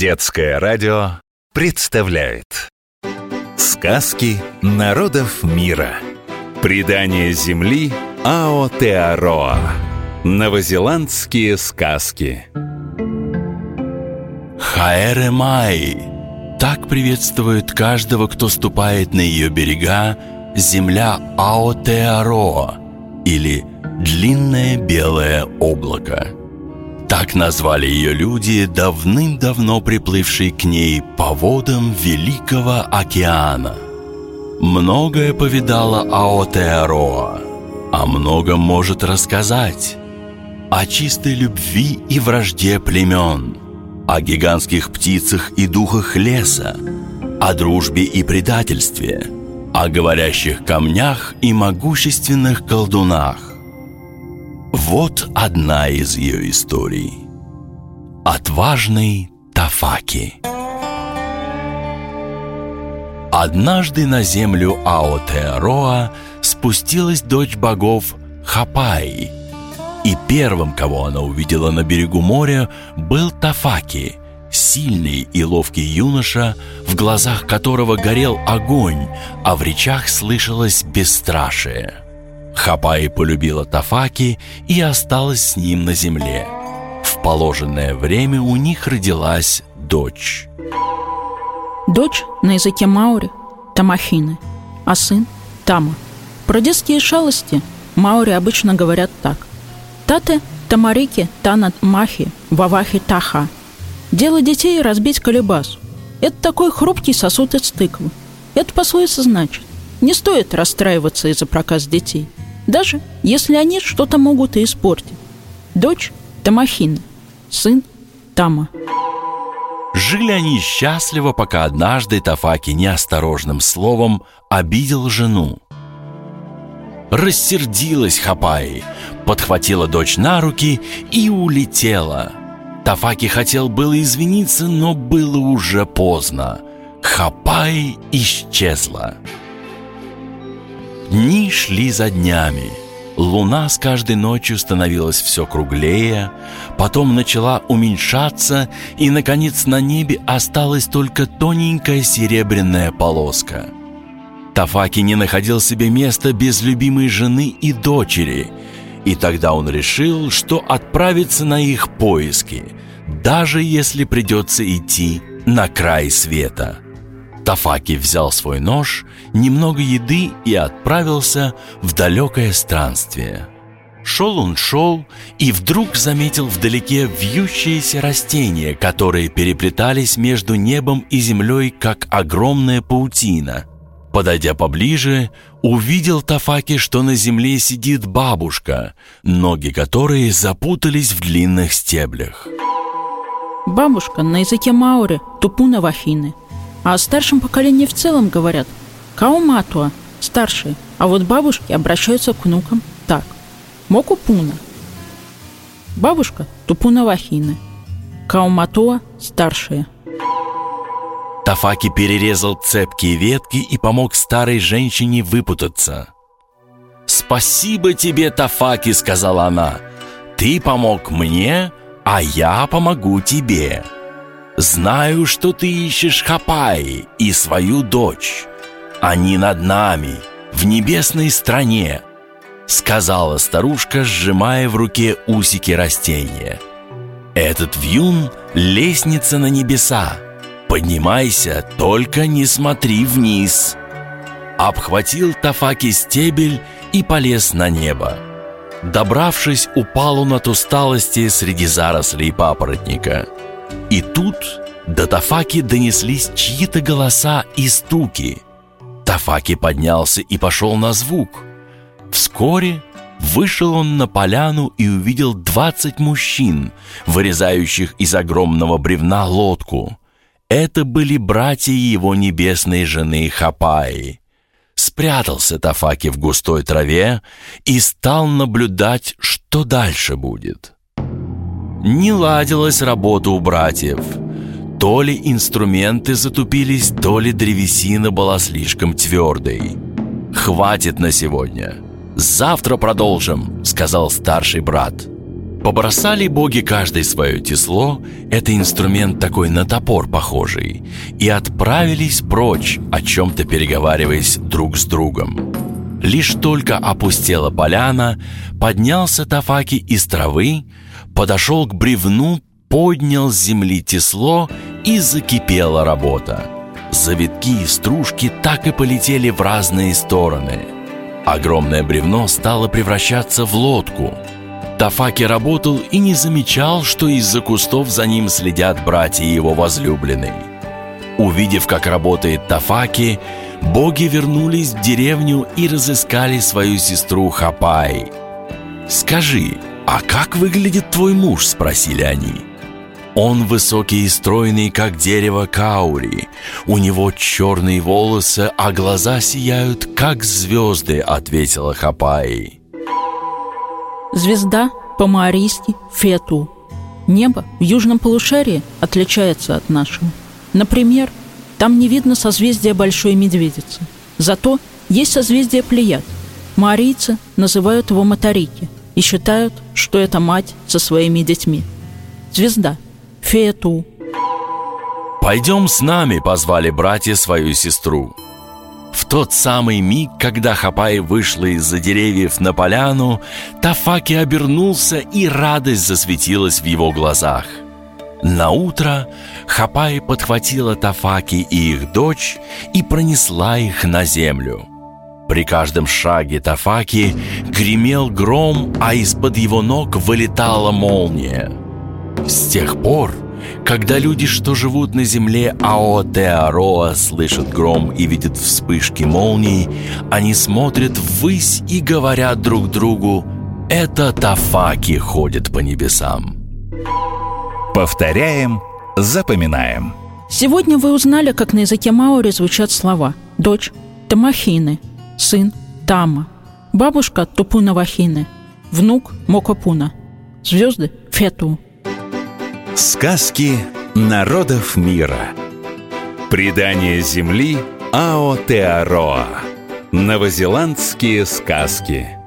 Детское радио представляет Сказки народов мира Предание земли Аотеароа Новозеландские сказки. Хаэре Май. Так приветствует каждого, кто ступает на ее берега Земля Аотеароа Или Длинное белое облако так назвали ее люди, давным-давно приплывшие к ней по водам Великого океана. Многое повидала Аотеароа, о многом может рассказать. О чистой любви и вражде племен, о гигантских птицах и духах леса, о дружбе и предательстве, о говорящих камнях и могущественных колдунах. Вот одна из ее историй. Отважный Тафаки. Однажды на землю Аотеароа спустилась дочь богов Хапай. И первым, кого она увидела на берегу моря, был Тафаки, сильный и ловкий юноша, в глазах которого горел огонь, а в речах слышалось бесстрашие. Хапаи полюбила Тафаки и осталась с ним на земле. В положенное время у них родилась дочь. Дочь на языке Маури – Тамахины, а сын – Тама. Про детские шалости Маури обычно говорят так. Тате Тамарики Танат Махи Вавахи Таха. Дело детей – разбить колебасу. Это такой хрупкий сосуд из тыквы. Это пословица значит. Не стоит расстраиваться из-за проказ детей – даже если они что-то могут и испортить. Дочь – Тамахина, сын – Тама. Жили они счастливо, пока однажды Тафаки неосторожным словом обидел жену. Рассердилась Хапаи, подхватила дочь на руки и улетела. Тафаки хотел было извиниться, но было уже поздно. Хапаи исчезла. Дни шли за днями. Луна с каждой ночью становилась все круглее, потом начала уменьшаться, и, наконец, на небе осталась только тоненькая серебряная полоска. Тафаки не находил себе места без любимой жены и дочери, и тогда он решил, что отправится на их поиски, даже если придется идти на край света. Тафаки взял свой нож, немного еды и отправился в далекое странствие. Шел он шел и вдруг заметил вдалеке вьющиеся растения, которые переплетались между небом и землей, как огромная паутина. Подойдя поближе, увидел Тафаки, что на земле сидит бабушка, ноги которой запутались в длинных стеблях. Бабушка на языке Маури – Тупуна Вахины – а о старшем поколении в целом говорят «Кауматуа» – старший, а вот бабушки обращаются к внукам так «Мокупуна» – бабушка Тупуна Вахины, Кауматуа – старшая. Тафаки перерезал цепкие ветки и помог старой женщине выпутаться. «Спасибо тебе, Тафаки!» – сказала она. «Ты помог мне, а я помогу тебе!» Знаю, что ты ищешь Хапаи и свою дочь. Они над нами, в небесной стране, сказала старушка, сжимая в руке усики растения. Этот вьюн — лестница на небеса. Поднимайся, только не смотри вниз. Обхватил Тафаки стебель и полез на небо. Добравшись, упал он от усталости среди зарослей папоротника — и тут до Тафаки донеслись чьи-то голоса и стуки. Тафаки поднялся и пошел на звук. Вскоре вышел он на поляну и увидел двадцать мужчин, вырезающих из огромного бревна лодку. Это были братья его небесной жены Хапаи. Спрятался Тафаки в густой траве и стал наблюдать, что дальше будет. Не ладилась работа у братьев. То ли инструменты затупились, то ли древесина была слишком твердой. «Хватит на сегодня. Завтра продолжим», — сказал старший брат. Побросали боги каждый свое тесло, это инструмент такой на топор похожий, и отправились прочь, о чем-то переговариваясь друг с другом. Лишь только опустела поляна, поднялся Тафаки из травы, подошел к бревну, поднял с земли тесло и закипела работа. Завитки и стружки так и полетели в разные стороны. Огромное бревно стало превращаться в лодку – Тафаки работал и не замечал, что из-за кустов за ним следят братья его возлюбленной. Увидев, как работает Тафаки, боги вернулись в деревню и разыскали свою сестру Хапай. «Скажи, а как выглядит твой муж?» – спросили они. Он высокий и стройный, как дерево каури. У него черные волосы, а глаза сияют, как звезды, ответила Хапай. Звезда по-маорийски Фету. Небо в южном полушарии отличается от нашего. Например, там не видно созвездия Большой Медведицы. Зато есть созвездие Плеяд. Маорийцы называют его Матарики и считают, что это мать со своими детьми. Звезда. Фету. «Пойдем с нами», — позвали братья свою сестру. В тот самый миг, когда Хапай вышла из-за деревьев на поляну, Тафаки обернулся, и радость засветилась в его глазах. На утро Хапай подхватила Тафаки и их дочь и пронесла их на землю. При каждом шаге Тафаки гремел гром, а из-под его ног вылетала молния. С тех пор когда люди, что живут на земле Аотеароа, слышат гром и видят вспышки молний, они смотрят ввысь и говорят друг другу «Это Тафаки ходят по небесам». Повторяем, запоминаем. Сегодня вы узнали, как на языке Маори звучат слова «дочь» – Тамахины, сын – Тама, бабушка – Тупунавахины, внук – Мокопуна, звезды – Фету – Сказки народов мира. Предание земли Аотеароа. Новозеландские сказки.